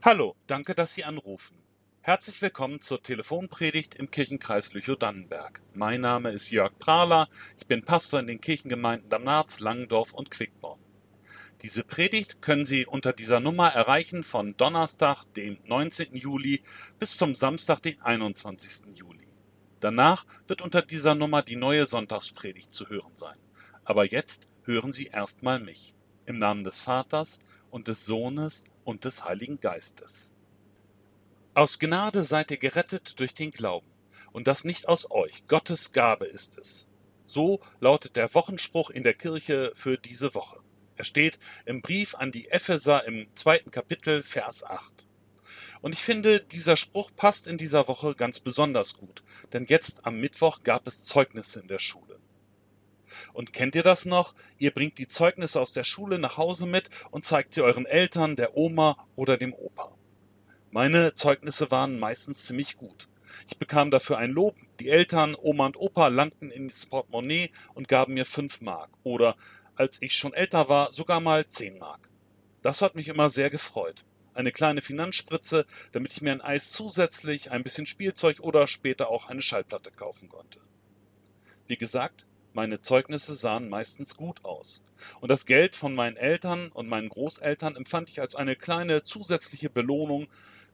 Hallo, danke, dass Sie anrufen. Herzlich willkommen zur Telefonpredigt im Kirchenkreis Lüchow-Dannenberg. Mein Name ist Jörg Prahler, ich bin Pastor in den Kirchengemeinden Damnarz, Langendorf und Quickborn. Diese Predigt können Sie unter dieser Nummer erreichen von Donnerstag, dem 19. Juli, bis zum Samstag, den 21. Juli. Danach wird unter dieser Nummer die neue Sonntagspredigt zu hören sein. Aber jetzt hören Sie erstmal mich. Im Namen des Vaters und des Sohnes und des Heiligen Geistes. Aus Gnade seid ihr gerettet durch den Glauben, und das nicht aus euch, Gottes Gabe ist es. So lautet der Wochenspruch in der Kirche für diese Woche. Er steht im Brief an die Epheser im zweiten Kapitel, Vers 8. Und ich finde, dieser Spruch passt in dieser Woche ganz besonders gut, denn jetzt am Mittwoch gab es Zeugnisse in der Schule. Und kennt ihr das noch? Ihr bringt die Zeugnisse aus der Schule nach Hause mit und zeigt sie euren Eltern, der Oma oder dem Opa. Meine Zeugnisse waren meistens ziemlich gut. Ich bekam dafür ein Lob. Die Eltern, Oma und Opa langten ins Portemonnaie und gaben mir fünf Mark. Oder, als ich schon älter war, sogar mal zehn Mark. Das hat mich immer sehr gefreut. Eine kleine Finanzspritze, damit ich mir ein Eis zusätzlich, ein bisschen Spielzeug oder später auch eine Schallplatte kaufen konnte. Wie gesagt, meine Zeugnisse sahen meistens gut aus. Und das Geld von meinen Eltern und meinen Großeltern empfand ich als eine kleine zusätzliche Belohnung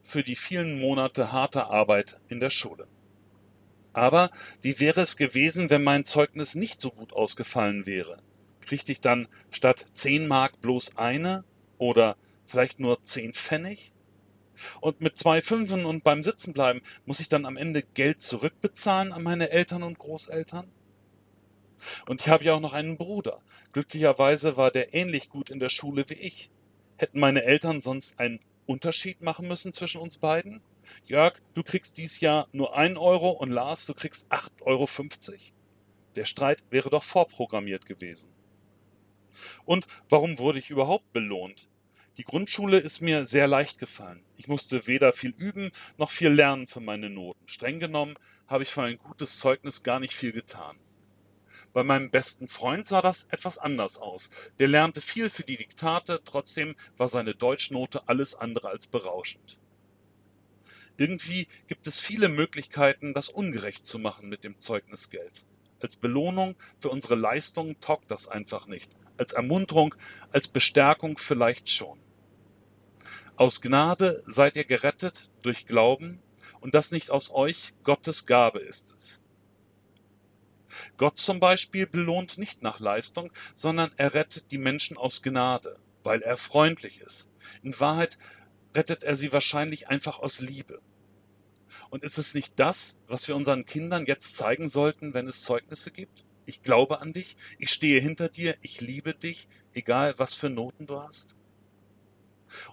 für die vielen Monate harter Arbeit in der Schule. Aber wie wäre es gewesen, wenn mein Zeugnis nicht so gut ausgefallen wäre? Kriegte ich dann statt zehn Mark bloß eine oder vielleicht nur zehn Pfennig? Und mit zwei Fünfen und beim Sitzenbleiben muss ich dann am Ende Geld zurückbezahlen an meine Eltern und Großeltern? Und ich habe ja auch noch einen Bruder. Glücklicherweise war der ähnlich gut in der Schule wie ich. Hätten meine Eltern sonst einen Unterschied machen müssen zwischen uns beiden? Jörg, du kriegst dies Jahr nur ein Euro und Lars, du kriegst 8,50 Euro. Der Streit wäre doch vorprogrammiert gewesen. Und warum wurde ich überhaupt belohnt? Die Grundschule ist mir sehr leicht gefallen. Ich musste weder viel üben noch viel lernen für meine Noten. Streng genommen habe ich für ein gutes Zeugnis gar nicht viel getan. Bei meinem besten Freund sah das etwas anders aus. Der lernte viel für die Diktate, trotzdem war seine Deutschnote alles andere als berauschend. Irgendwie gibt es viele Möglichkeiten, das ungerecht zu machen mit dem Zeugnisgeld. Als Belohnung für unsere Leistungen taugt das einfach nicht. Als Ermunterung, als Bestärkung vielleicht schon. Aus Gnade seid ihr gerettet durch Glauben, und das nicht aus euch, Gottes Gabe ist es. Gott zum Beispiel belohnt nicht nach Leistung, sondern er rettet die Menschen aus Gnade, weil er freundlich ist. In Wahrheit rettet er sie wahrscheinlich einfach aus Liebe. Und ist es nicht das, was wir unseren Kindern jetzt zeigen sollten, wenn es Zeugnisse gibt? Ich glaube an dich, ich stehe hinter dir, ich liebe dich, egal was für Noten du hast.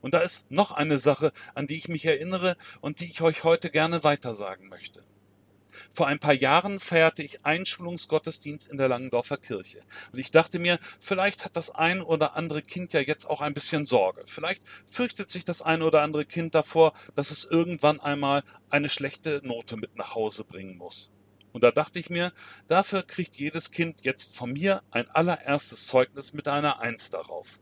Und da ist noch eine Sache, an die ich mich erinnere und die ich euch heute gerne weitersagen möchte. Vor ein paar Jahren feierte ich Einschulungsgottesdienst in der Langendorfer Kirche. Und ich dachte mir, vielleicht hat das ein oder andere Kind ja jetzt auch ein bisschen Sorge. Vielleicht fürchtet sich das ein oder andere Kind davor, dass es irgendwann einmal eine schlechte Note mit nach Hause bringen muss. Und da dachte ich mir, dafür kriegt jedes Kind jetzt von mir ein allererstes Zeugnis mit einer Eins darauf.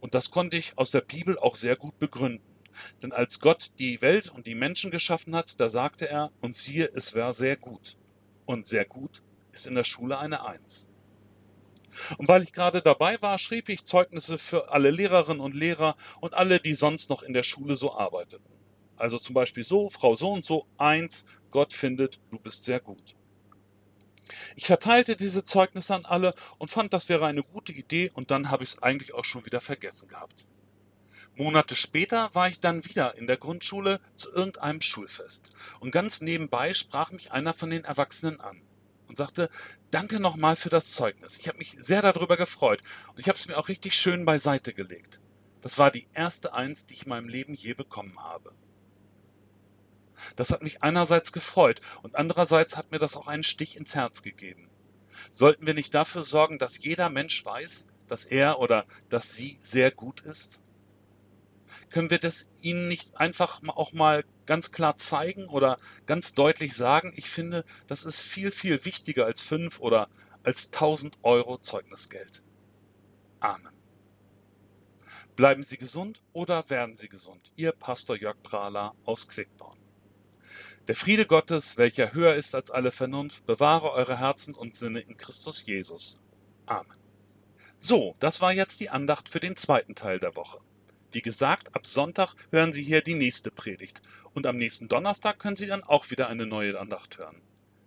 Und das konnte ich aus der Bibel auch sehr gut begründen. Denn als Gott die Welt und die Menschen geschaffen hat, da sagte er, und siehe, es war sehr gut. Und sehr gut ist in der Schule eine Eins. Und weil ich gerade dabei war, schrieb ich Zeugnisse für alle Lehrerinnen und Lehrer und alle, die sonst noch in der Schule so arbeiteten. Also zum Beispiel so, Frau so und so, eins, Gott findet, du bist sehr gut. Ich verteilte diese Zeugnisse an alle und fand, das wäre eine gute Idee und dann habe ich es eigentlich auch schon wieder vergessen gehabt. Monate später war ich dann wieder in der Grundschule zu irgendeinem Schulfest. Und ganz nebenbei sprach mich einer von den Erwachsenen an und sagte, danke nochmal für das Zeugnis. Ich habe mich sehr darüber gefreut und ich habe es mir auch richtig schön beiseite gelegt. Das war die erste Eins, die ich in meinem Leben je bekommen habe. Das hat mich einerseits gefreut und andererseits hat mir das auch einen Stich ins Herz gegeben. Sollten wir nicht dafür sorgen, dass jeder Mensch weiß, dass er oder dass sie sehr gut ist? Können wir das ihnen nicht einfach auch mal ganz klar zeigen oder ganz deutlich sagen? Ich finde, das ist viel, viel wichtiger als fünf oder als tausend Euro Zeugnisgeld. Amen. Bleiben Sie gesund oder werden Sie gesund? Ihr Pastor Jörg Prahler aus Quickborn. Der Friede Gottes, welcher höher ist als alle Vernunft, bewahre eure Herzen und Sinne in Christus Jesus. Amen. So, das war jetzt die Andacht für den zweiten Teil der Woche. Wie gesagt, ab Sonntag hören Sie hier die nächste Predigt und am nächsten Donnerstag können Sie dann auch wieder eine neue Andacht hören.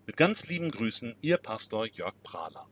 Mit ganz lieben Grüßen, Ihr Pastor Jörg Prahler.